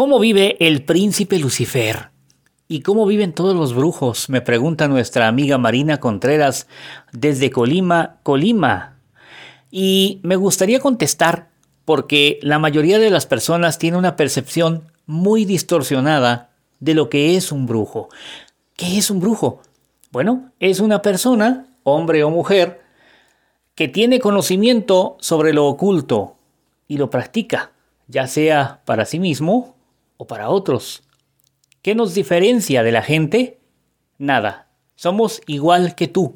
¿Cómo vive el príncipe Lucifer? ¿Y cómo viven todos los brujos? Me pregunta nuestra amiga Marina Contreras desde Colima, Colima. Y me gustaría contestar porque la mayoría de las personas tiene una percepción muy distorsionada de lo que es un brujo. ¿Qué es un brujo? Bueno, es una persona, hombre o mujer, que tiene conocimiento sobre lo oculto y lo practica, ya sea para sí mismo o para otros. ¿Qué nos diferencia de la gente? Nada. Somos igual que tú.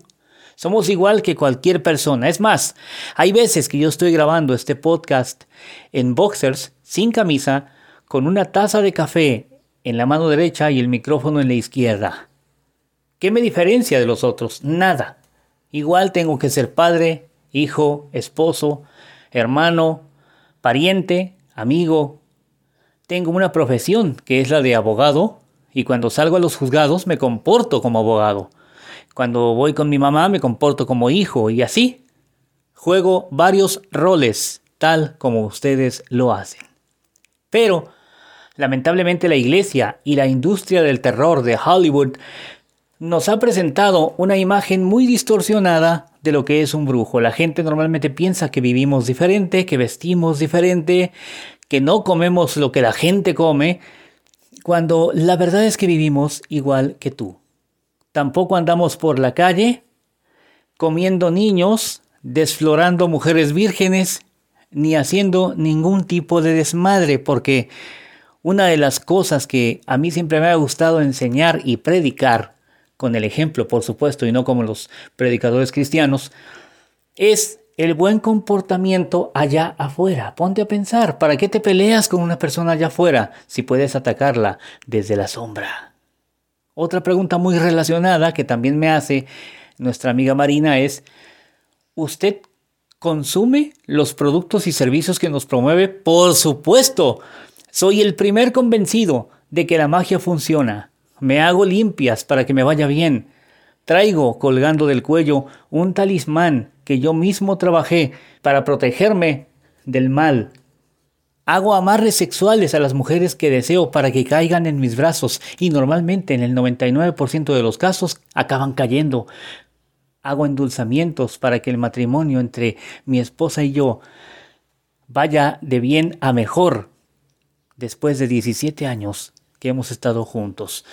Somos igual que cualquier persona. Es más, hay veces que yo estoy grabando este podcast en boxers, sin camisa, con una taza de café en la mano derecha y el micrófono en la izquierda. ¿Qué me diferencia de los otros? Nada. Igual tengo que ser padre, hijo, esposo, hermano, pariente, amigo, tengo una profesión que es la de abogado y cuando salgo a los juzgados me comporto como abogado. Cuando voy con mi mamá me comporto como hijo y así. Juego varios roles tal como ustedes lo hacen. Pero, lamentablemente la iglesia y la industria del terror de Hollywood nos ha presentado una imagen muy distorsionada de lo que es un brujo. La gente normalmente piensa que vivimos diferente, que vestimos diferente, que no comemos lo que la gente come, cuando la verdad es que vivimos igual que tú. Tampoco andamos por la calle comiendo niños, desflorando mujeres vírgenes, ni haciendo ningún tipo de desmadre, porque una de las cosas que a mí siempre me ha gustado enseñar y predicar, con el ejemplo por supuesto y no como los predicadores cristianos, es el buen comportamiento allá afuera. Ponte a pensar, ¿para qué te peleas con una persona allá afuera si puedes atacarla desde la sombra? Otra pregunta muy relacionada que también me hace nuestra amiga Marina es, ¿usted consume los productos y servicios que nos promueve? Por supuesto, soy el primer convencido de que la magia funciona. Me hago limpias para que me vaya bien. Traigo colgando del cuello un talismán que yo mismo trabajé para protegerme del mal. Hago amarres sexuales a las mujeres que deseo para que caigan en mis brazos y normalmente en el 99% de los casos acaban cayendo. Hago endulzamientos para que el matrimonio entre mi esposa y yo vaya de bien a mejor después de 17 años que hemos estado juntos.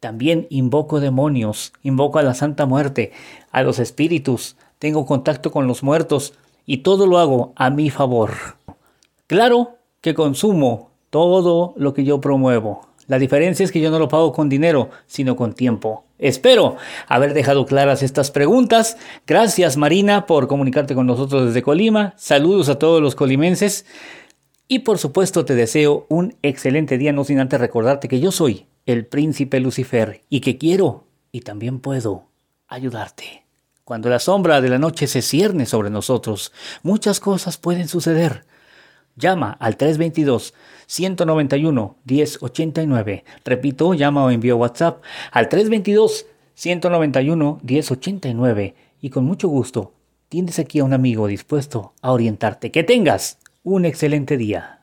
También invoco demonios, invoco a la Santa Muerte, a los espíritus, tengo contacto con los muertos y todo lo hago a mi favor. Claro que consumo todo lo que yo promuevo. La diferencia es que yo no lo pago con dinero, sino con tiempo. Espero haber dejado claras estas preguntas. Gracias Marina por comunicarte con nosotros desde Colima. Saludos a todos los colimenses. Y por supuesto te deseo un excelente día, no sin antes recordarte que yo soy el príncipe Lucifer y que quiero y también puedo ayudarte. Cuando la sombra de la noche se cierne sobre nosotros, muchas cosas pueden suceder. Llama al 322-191-1089. Repito, llama o envío WhatsApp al 322-191-1089 y con mucho gusto tienes aquí a un amigo dispuesto a orientarte. Que tengas un excelente día.